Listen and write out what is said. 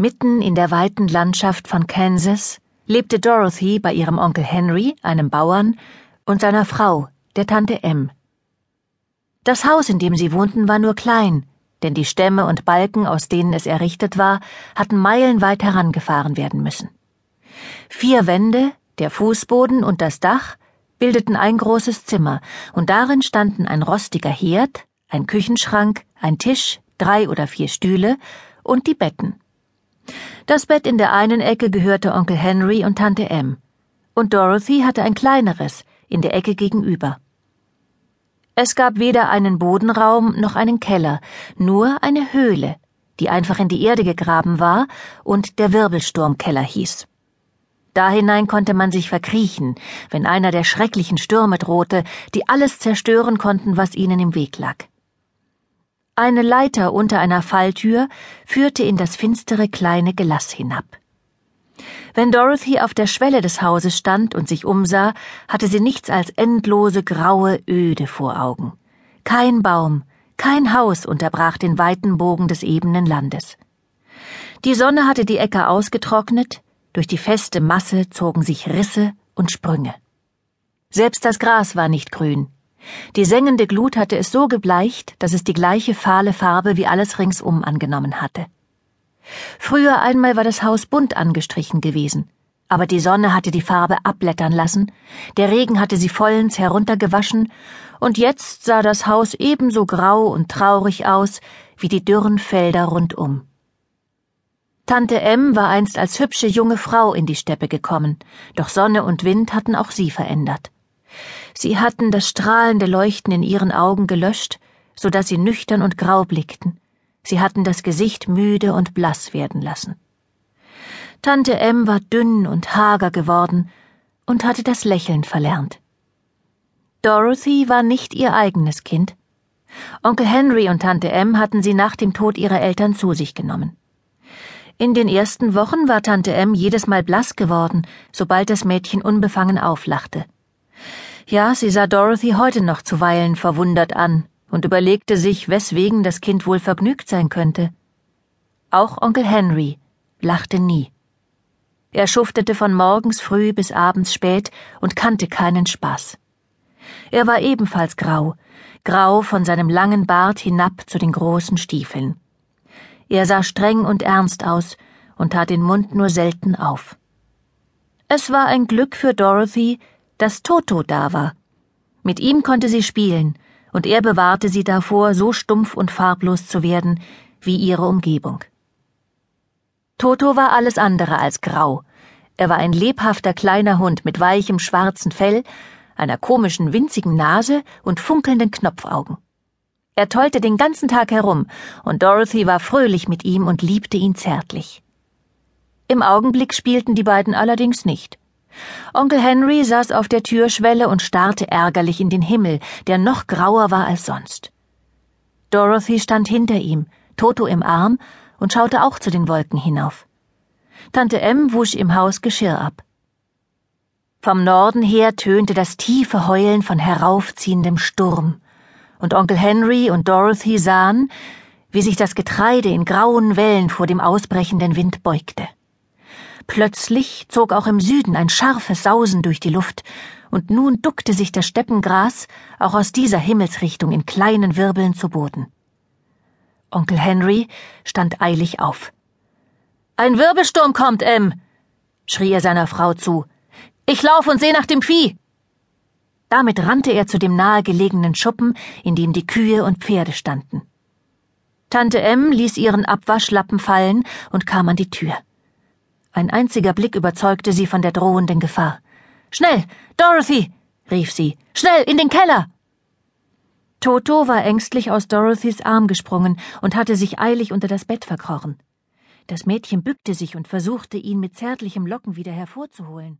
Mitten in der weiten Landschaft von Kansas lebte Dorothy bei ihrem Onkel Henry, einem Bauern, und seiner Frau, der Tante M. Das Haus, in dem sie wohnten, war nur klein, denn die Stämme und Balken, aus denen es errichtet war, hatten meilenweit herangefahren werden müssen. Vier Wände, der Fußboden und das Dach bildeten ein großes Zimmer, und darin standen ein rostiger Herd, ein Küchenschrank, ein Tisch, drei oder vier Stühle und die Betten. Das Bett in der einen Ecke gehörte Onkel Henry und Tante M, und Dorothy hatte ein kleineres in der Ecke gegenüber. Es gab weder einen Bodenraum noch einen Keller, nur eine Höhle, die einfach in die Erde gegraben war und der Wirbelsturmkeller hieß. Da hinein konnte man sich verkriechen, wenn einer der schrecklichen Stürme drohte, die alles zerstören konnten, was ihnen im Weg lag. Eine Leiter unter einer Falltür führte in das finstere kleine Gelass hinab. Wenn Dorothy auf der Schwelle des Hauses stand und sich umsah, hatte sie nichts als endlose graue Öde vor Augen. Kein Baum, kein Haus unterbrach den weiten Bogen des ebenen Landes. Die Sonne hatte die Äcker ausgetrocknet, durch die feste Masse zogen sich Risse und Sprünge. Selbst das Gras war nicht grün. Die sengende Glut hatte es so gebleicht, dass es die gleiche fahle Farbe wie alles ringsum angenommen hatte. Früher einmal war das Haus bunt angestrichen gewesen, aber die Sonne hatte die Farbe abblättern lassen, der Regen hatte sie vollends heruntergewaschen, und jetzt sah das Haus ebenso grau und traurig aus wie die dürren Felder rundum. Tante M war einst als hübsche junge Frau in die Steppe gekommen, doch Sonne und Wind hatten auch sie verändert. Sie hatten das strahlende Leuchten in ihren Augen gelöscht, so dass sie nüchtern und grau blickten. Sie hatten das Gesicht müde und blass werden lassen. Tante M war dünn und hager geworden und hatte das Lächeln verlernt. Dorothy war nicht ihr eigenes Kind. Onkel Henry und Tante M hatten sie nach dem Tod ihrer Eltern zu sich genommen. In den ersten Wochen war Tante M jedes Mal blass geworden, sobald das Mädchen unbefangen auflachte. Ja, sie sah Dorothy heute noch zuweilen verwundert an und überlegte sich, weswegen das Kind wohl vergnügt sein könnte. Auch Onkel Henry lachte nie. Er schuftete von morgens früh bis abends spät und kannte keinen Spaß. Er war ebenfalls grau, grau von seinem langen Bart hinab zu den großen Stiefeln. Er sah streng und ernst aus und tat den Mund nur selten auf. Es war ein Glück für Dorothy, dass Toto da war. Mit ihm konnte sie spielen, und er bewahrte sie davor, so stumpf und farblos zu werden wie ihre Umgebung. Toto war alles andere als grau. Er war ein lebhafter kleiner Hund mit weichem schwarzen Fell, einer komischen winzigen Nase und funkelnden Knopfaugen. Er tollte den ganzen Tag herum, und Dorothy war fröhlich mit ihm und liebte ihn zärtlich. Im Augenblick spielten die beiden allerdings nicht. Onkel Henry saß auf der Türschwelle und starrte ärgerlich in den Himmel, der noch grauer war als sonst. Dorothy stand hinter ihm, Toto im Arm, und schaute auch zu den Wolken hinauf. Tante M wusch im Haus Geschirr ab. Vom Norden her tönte das tiefe Heulen von heraufziehendem Sturm und Onkel Henry und Dorothy sahen, wie sich das Getreide in grauen Wellen vor dem ausbrechenden Wind beugte. Plötzlich zog auch im Süden ein scharfes Sausen durch die Luft, und nun duckte sich das Steppengras auch aus dieser Himmelsrichtung in kleinen Wirbeln zu Boden. Onkel Henry stand eilig auf. Ein Wirbelsturm kommt, Em, schrie er seiner Frau zu. Ich lauf und seh nach dem Vieh. Damit rannte er zu dem nahegelegenen Schuppen, in dem die Kühe und Pferde standen. Tante M ließ ihren Abwaschlappen fallen und kam an die Tür. Ein einziger Blick überzeugte sie von der drohenden Gefahr. Schnell, Dorothy! rief sie. Schnell, in den Keller! Toto war ängstlich aus Dorothys Arm gesprungen und hatte sich eilig unter das Bett verkrochen. Das Mädchen bückte sich und versuchte, ihn mit zärtlichem Locken wieder hervorzuholen.